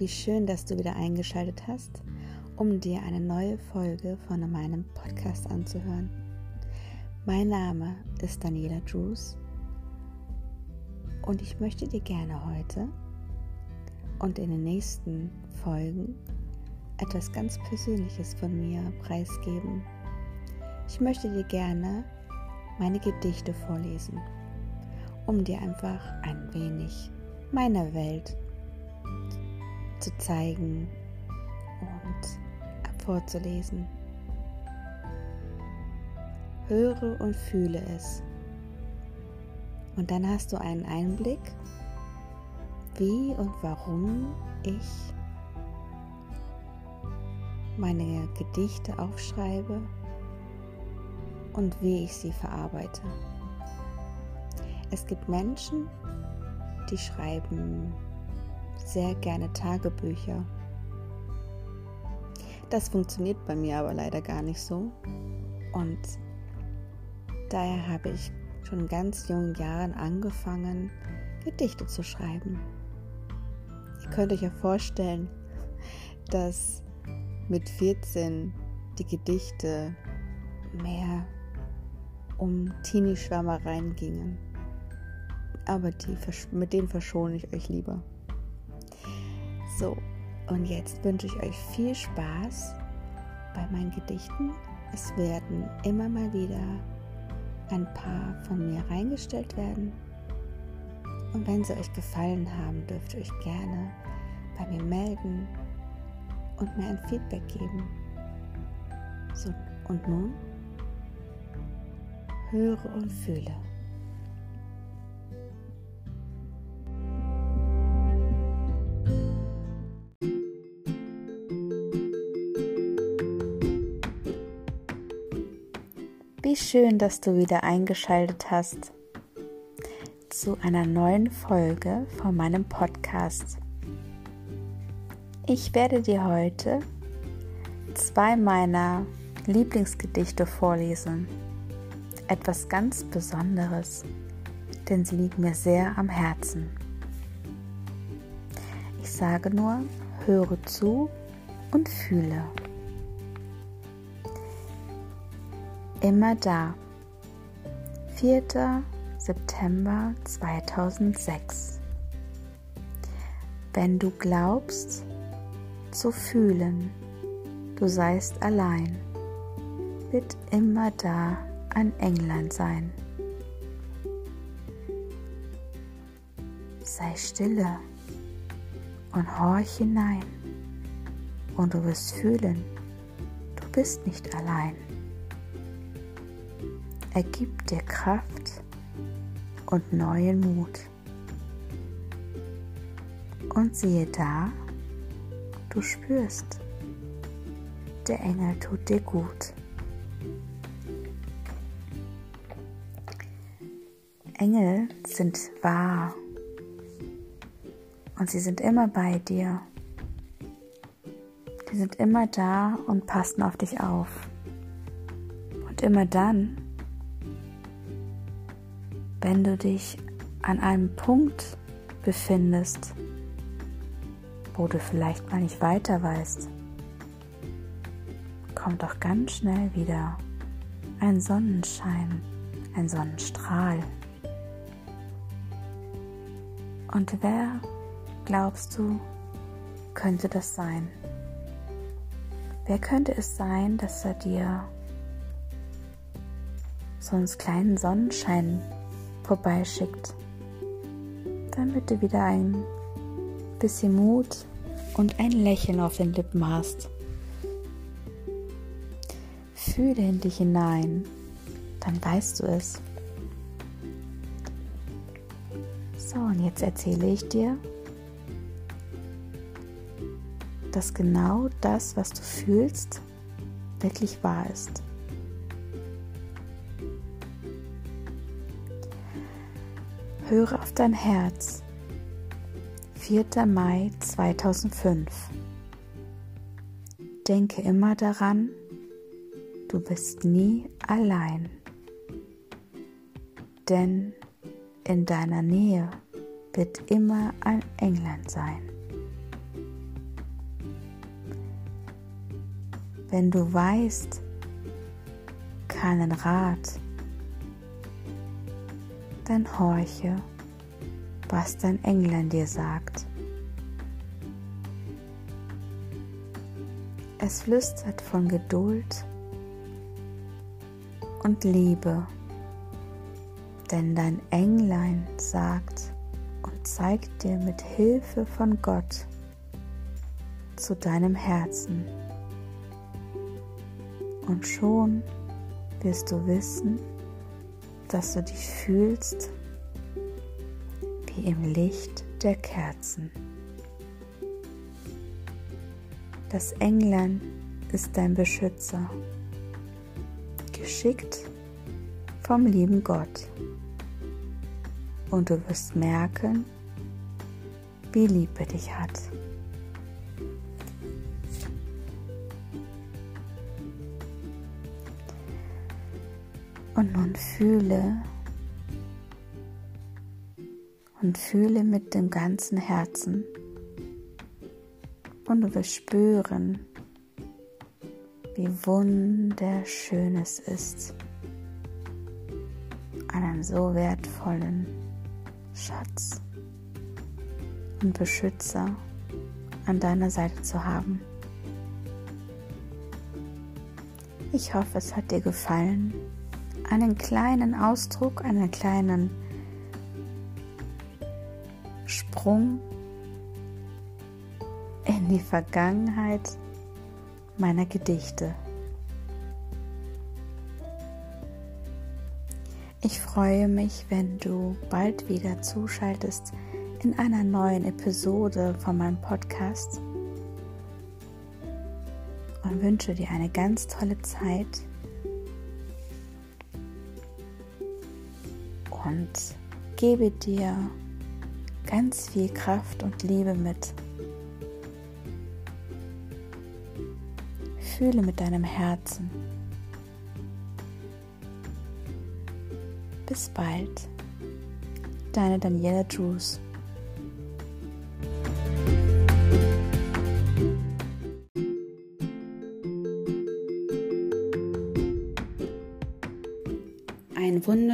Wie schön, dass du wieder eingeschaltet hast, um dir eine neue Folge von meinem Podcast anzuhören. Mein Name ist Daniela Drews und ich möchte dir gerne heute und in den nächsten Folgen etwas ganz Persönliches von mir preisgeben. Ich möchte dir gerne meine Gedichte vorlesen, um dir einfach ein wenig meiner Welt zu zeigen und vorzulesen. Höre und fühle es. Und dann hast du einen Einblick, wie und warum ich meine Gedichte aufschreibe und wie ich sie verarbeite. Es gibt Menschen, die schreiben sehr gerne Tagebücher. Das funktioniert bei mir aber leider gar nicht so. Und daher habe ich schon in ganz jungen Jahren angefangen, Gedichte zu schreiben. Ihr könnt euch ja vorstellen, dass mit 14 die Gedichte mehr um Teenie-Schwärmereien gingen aber die, mit denen verschone ich euch lieber. So, und jetzt wünsche ich euch viel Spaß bei meinen Gedichten. Es werden immer mal wieder ein paar von mir reingestellt werden. Und wenn sie euch gefallen haben, dürft ihr euch gerne bei mir melden und mir ein Feedback geben. So, und nun höre und fühle. Wie schön, dass du wieder eingeschaltet hast zu einer neuen Folge von meinem Podcast. Ich werde dir heute zwei meiner Lieblingsgedichte vorlesen. Etwas ganz Besonderes, denn sie liegen mir sehr am Herzen. Ich sage nur, höre zu und fühle. Immer da. 4. September 2006. Wenn du glaubst zu fühlen, du seist allein, wird immer da ein England sein. Sei stille und horch hinein und du wirst fühlen, du bist nicht allein. Er gibt dir Kraft und neuen Mut. Und siehe da, du spürst, der Engel tut dir gut. Engel sind wahr und sie sind immer bei dir. Die sind immer da und passen auf dich auf. Und immer dann, wenn du dich an einem Punkt befindest, wo du vielleicht mal nicht weiter weißt, kommt doch ganz schnell wieder ein Sonnenschein, ein Sonnenstrahl. Und wer, glaubst du, könnte das sein? Wer könnte es sein, dass er dir so einen kleinen Sonnenschein vorbeischickt, damit du wieder ein bisschen Mut und ein Lächeln auf den Lippen hast. Fühle in dich hinein, dann weißt du es. So, und jetzt erzähle ich dir, dass genau das, was du fühlst, wirklich wahr ist. Höre auf dein Herz. 4. Mai 2005. Denke immer daran, du bist nie allein. Denn in deiner Nähe wird immer ein England sein. Wenn du weißt, keinen Rat, dann horche, was dein Englein dir sagt. Es flüstert von Geduld und Liebe, denn dein Englein sagt und zeigt dir mit Hilfe von Gott zu deinem Herzen. Und schon wirst du wissen, dass du dich fühlst wie im Licht der Kerzen. Das Englein ist dein Beschützer, geschickt vom lieben Gott. Und du wirst merken, wie lieb er dich hat. Und nun fühle und fühle mit dem ganzen Herzen. Und du wirst spüren, wie wunderschön es ist, einen so wertvollen Schatz und Beschützer an deiner Seite zu haben. Ich hoffe, es hat dir gefallen einen kleinen Ausdruck, einen kleinen Sprung in die Vergangenheit meiner Gedichte. Ich freue mich, wenn du bald wieder zuschaltest in einer neuen Episode von meinem Podcast und wünsche dir eine ganz tolle Zeit und gebe dir ganz viel Kraft und Liebe mit. Fühle mit deinem Herzen. Bis bald, deine Daniela Drews.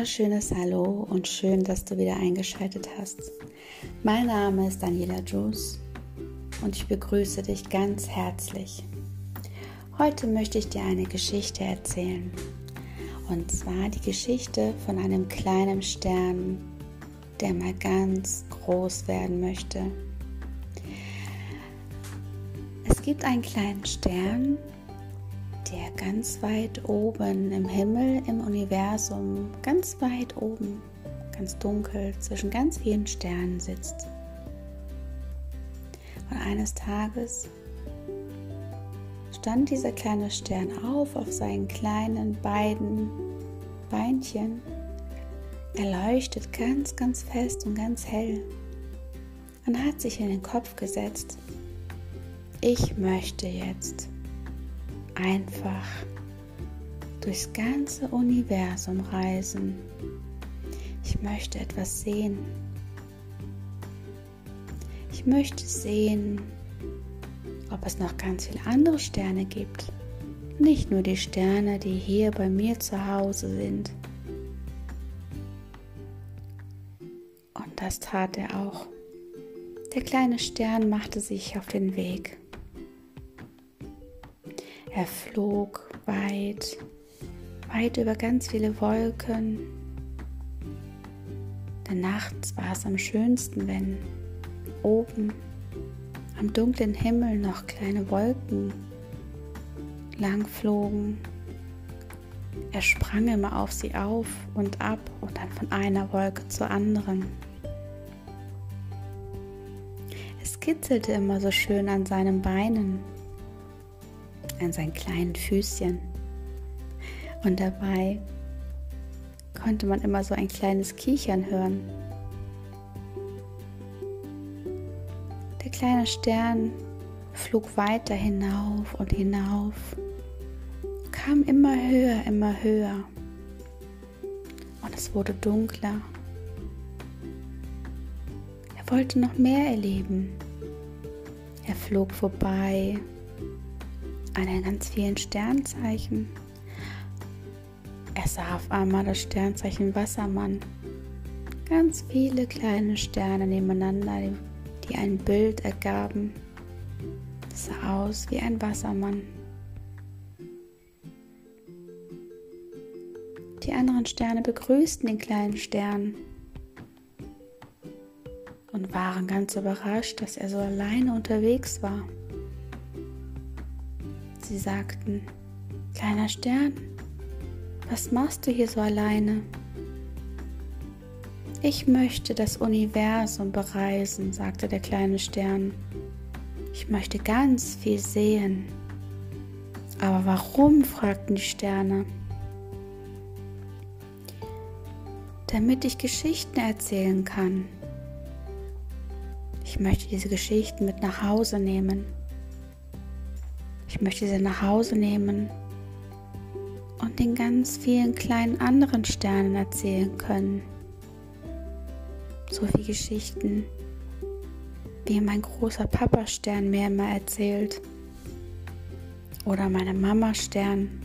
Wunderschönes Hallo und schön, dass du wieder eingeschaltet hast. Mein Name ist Daniela Juice und ich begrüße dich ganz herzlich. Heute möchte ich dir eine Geschichte erzählen. Und zwar die Geschichte von einem kleinen Stern, der mal ganz groß werden möchte. Es gibt einen kleinen Stern, der ganz weit oben im Himmel, im Universum, ganz weit oben, ganz dunkel, zwischen ganz vielen Sternen sitzt. Und eines Tages stand dieser kleine Stern auf auf seinen kleinen beiden Beinchen. Er leuchtet ganz, ganz fest und ganz hell und hat sich in den Kopf gesetzt, ich möchte jetzt einfach durchs ganze Universum reisen. Ich möchte etwas sehen. Ich möchte sehen, ob es noch ganz viele andere Sterne gibt. Nicht nur die Sterne, die hier bei mir zu Hause sind. Und das tat er auch. Der kleine Stern machte sich auf den Weg. Er flog weit, weit über ganz viele Wolken. Denn nachts war es am schönsten, wenn oben am dunklen Himmel noch kleine Wolken lang flogen. Er sprang immer auf sie auf und ab und dann von einer Wolke zur anderen. Es kitzelte immer so schön an seinen Beinen an seinen kleinen Füßchen. Und dabei konnte man immer so ein kleines Kichern hören. Der kleine Stern flog weiter hinauf und hinauf, kam immer höher, immer höher. Und es wurde dunkler. Er wollte noch mehr erleben. Er flog vorbei an ganz vielen Sternzeichen. Er sah auf einmal das Sternzeichen Wassermann. Ganz viele kleine Sterne nebeneinander, die ein Bild ergaben. Das sah aus wie ein Wassermann. Die anderen Sterne begrüßten den kleinen Stern und waren ganz überrascht, dass er so alleine unterwegs war. Sie sagten, kleiner Stern, was machst du hier so alleine? Ich möchte das Universum bereisen, sagte der kleine Stern. Ich möchte ganz viel sehen. Aber warum? fragten die Sterne. Damit ich Geschichten erzählen kann. Ich möchte diese Geschichten mit nach Hause nehmen. Ich möchte sie nach Hause nehmen und den ganz vielen kleinen anderen Sternen erzählen können so viele Geschichten, wie mein großer Papa-Stern mir immer erzählt. Oder meine Mama-Stern.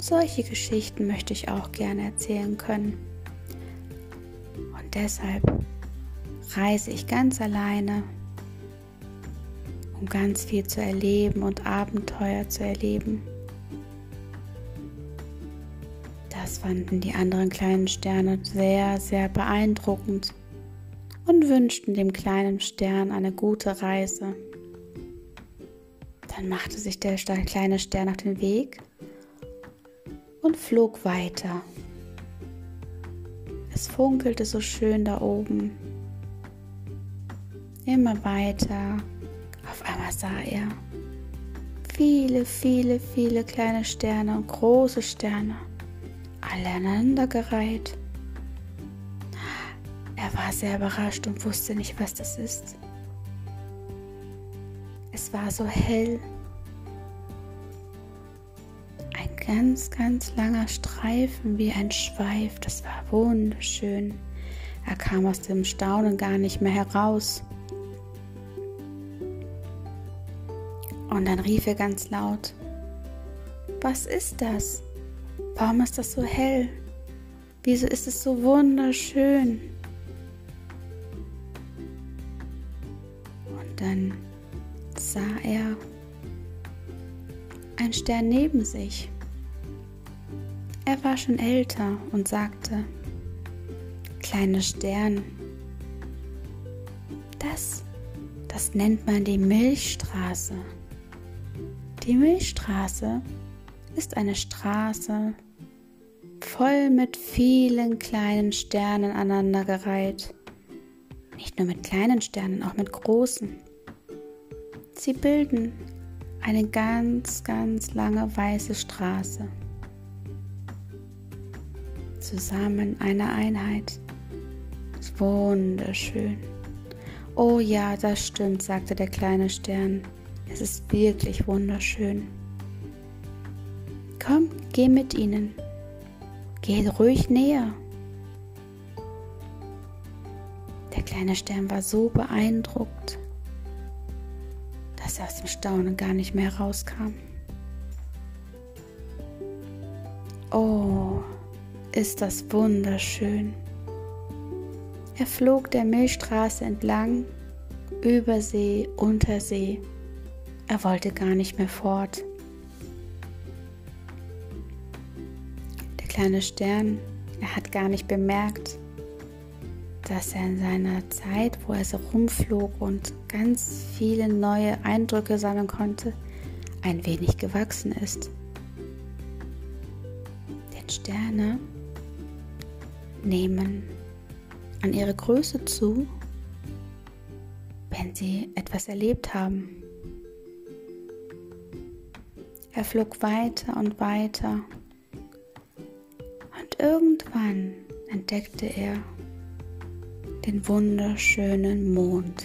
Solche Geschichten möchte ich auch gerne erzählen können. Und deshalb reise ich ganz alleine, um ganz viel zu erleben und Abenteuer zu erleben. Das fanden die anderen kleinen Sterne sehr, sehr beeindruckend und wünschten dem kleinen Stern eine gute Reise. Dann machte sich der kleine Stern auf den Weg und flog weiter. Es funkelte so schön da oben. Immer weiter. Auf einmal sah er viele, viele, viele kleine Sterne und große Sterne alle aneinandergereiht. Er war sehr überrascht und wusste nicht, was das ist. Es war so hell. Ein ganz, ganz langer Streifen wie ein Schweif. Das war wunderschön. Er kam aus dem Staunen gar nicht mehr heraus. Und dann rief er ganz laut, was ist das? Warum ist das so hell? Wieso ist es so wunderschön? Und dann sah er einen Stern neben sich. Er war schon älter und sagte, kleiner Stern, das, das nennt man die Milchstraße. Die Milchstraße ist eine Straße voll mit vielen kleinen Sternen aneinandergereiht. Nicht nur mit kleinen Sternen, auch mit großen. Sie bilden eine ganz, ganz lange weiße Straße. Zusammen eine Einheit. Wunderschön. Oh ja, das stimmt, sagte der kleine Stern. Es ist wirklich wunderschön. Komm, geh mit ihnen. Geh ruhig näher. Der kleine Stern war so beeindruckt, dass er aus dem Staunen gar nicht mehr rauskam. Oh, ist das wunderschön. Er flog der Milchstraße entlang, über See, unter See. Er wollte gar nicht mehr fort. kleine Stern, er hat gar nicht bemerkt, dass er in seiner Zeit, wo er so rumflog und ganz viele neue Eindrücke sammeln konnte, ein wenig gewachsen ist. Denn Sterne nehmen an ihre Größe zu, wenn sie etwas erlebt haben. Er flog weiter und weiter irgendwann entdeckte er den wunderschönen Mond.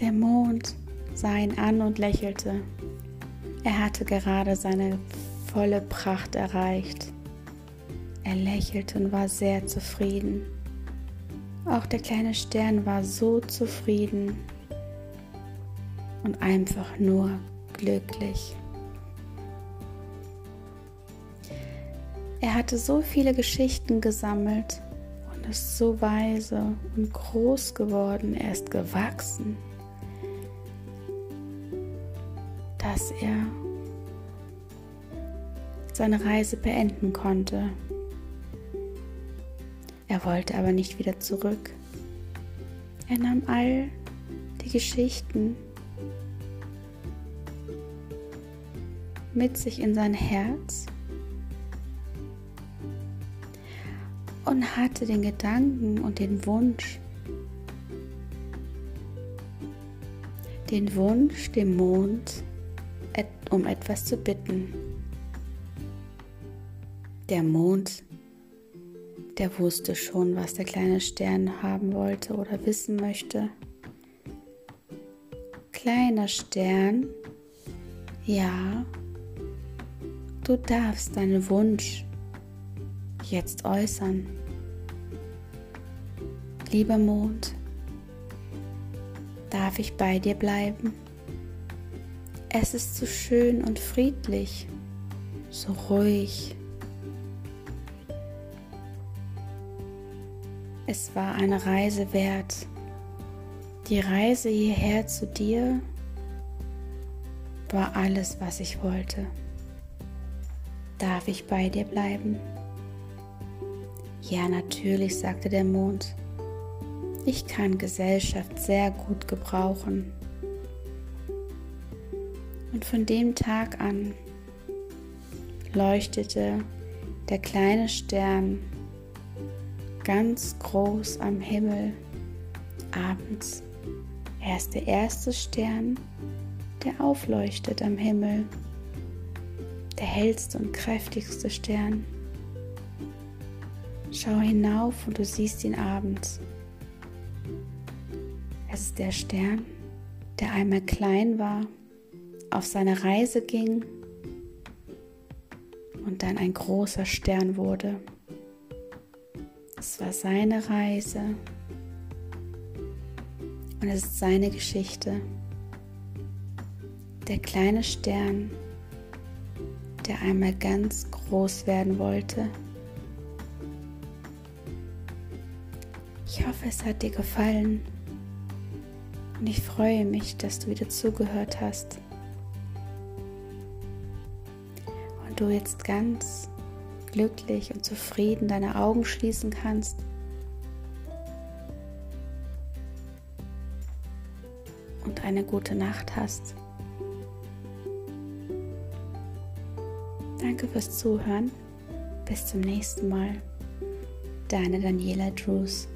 Der Mond sah ihn an und lächelte. Er hatte gerade seine volle Pracht erreicht. Er lächelte und war sehr zufrieden. Auch der kleine Stern war so zufrieden und einfach nur glücklich. Er hatte so viele Geschichten gesammelt und ist so weise und groß geworden, er ist gewachsen, dass er seine Reise beenden konnte. Er wollte aber nicht wieder zurück. Er nahm all die Geschichten mit sich in sein Herz und hatte den Gedanken und den Wunsch, den Wunsch, dem Mond um etwas zu bitten. Der Mond, der wusste schon, was der kleine Stern haben wollte oder wissen möchte. Kleiner Stern, ja, du darfst deinen Wunsch jetzt äußern. Lieber Mond, darf ich bei dir bleiben? Es ist so schön und friedlich, so ruhig. Es war eine Reise wert. Die Reise hierher zu dir war alles, was ich wollte. Darf ich bei dir bleiben? Ja, natürlich, sagte der Mond. Ich kann Gesellschaft sehr gut gebrauchen. Und von dem Tag an leuchtete der kleine Stern ganz groß am Himmel abends. Er ist der erste Stern, der aufleuchtet am Himmel, der hellste und kräftigste Stern. Schau hinauf und du siehst ihn abends. Es ist der Stern, der einmal klein war, auf seine Reise ging und dann ein großer Stern wurde. Es war seine Reise und es ist seine Geschichte. Der kleine Stern, der einmal ganz groß werden wollte. Ich hoffe, es hat dir gefallen. Und ich freue mich, dass du wieder zugehört hast. Und du jetzt ganz glücklich und zufrieden deine Augen schließen kannst. Und eine gute Nacht hast. Danke fürs Zuhören. Bis zum nächsten Mal. Deine Daniela Drews.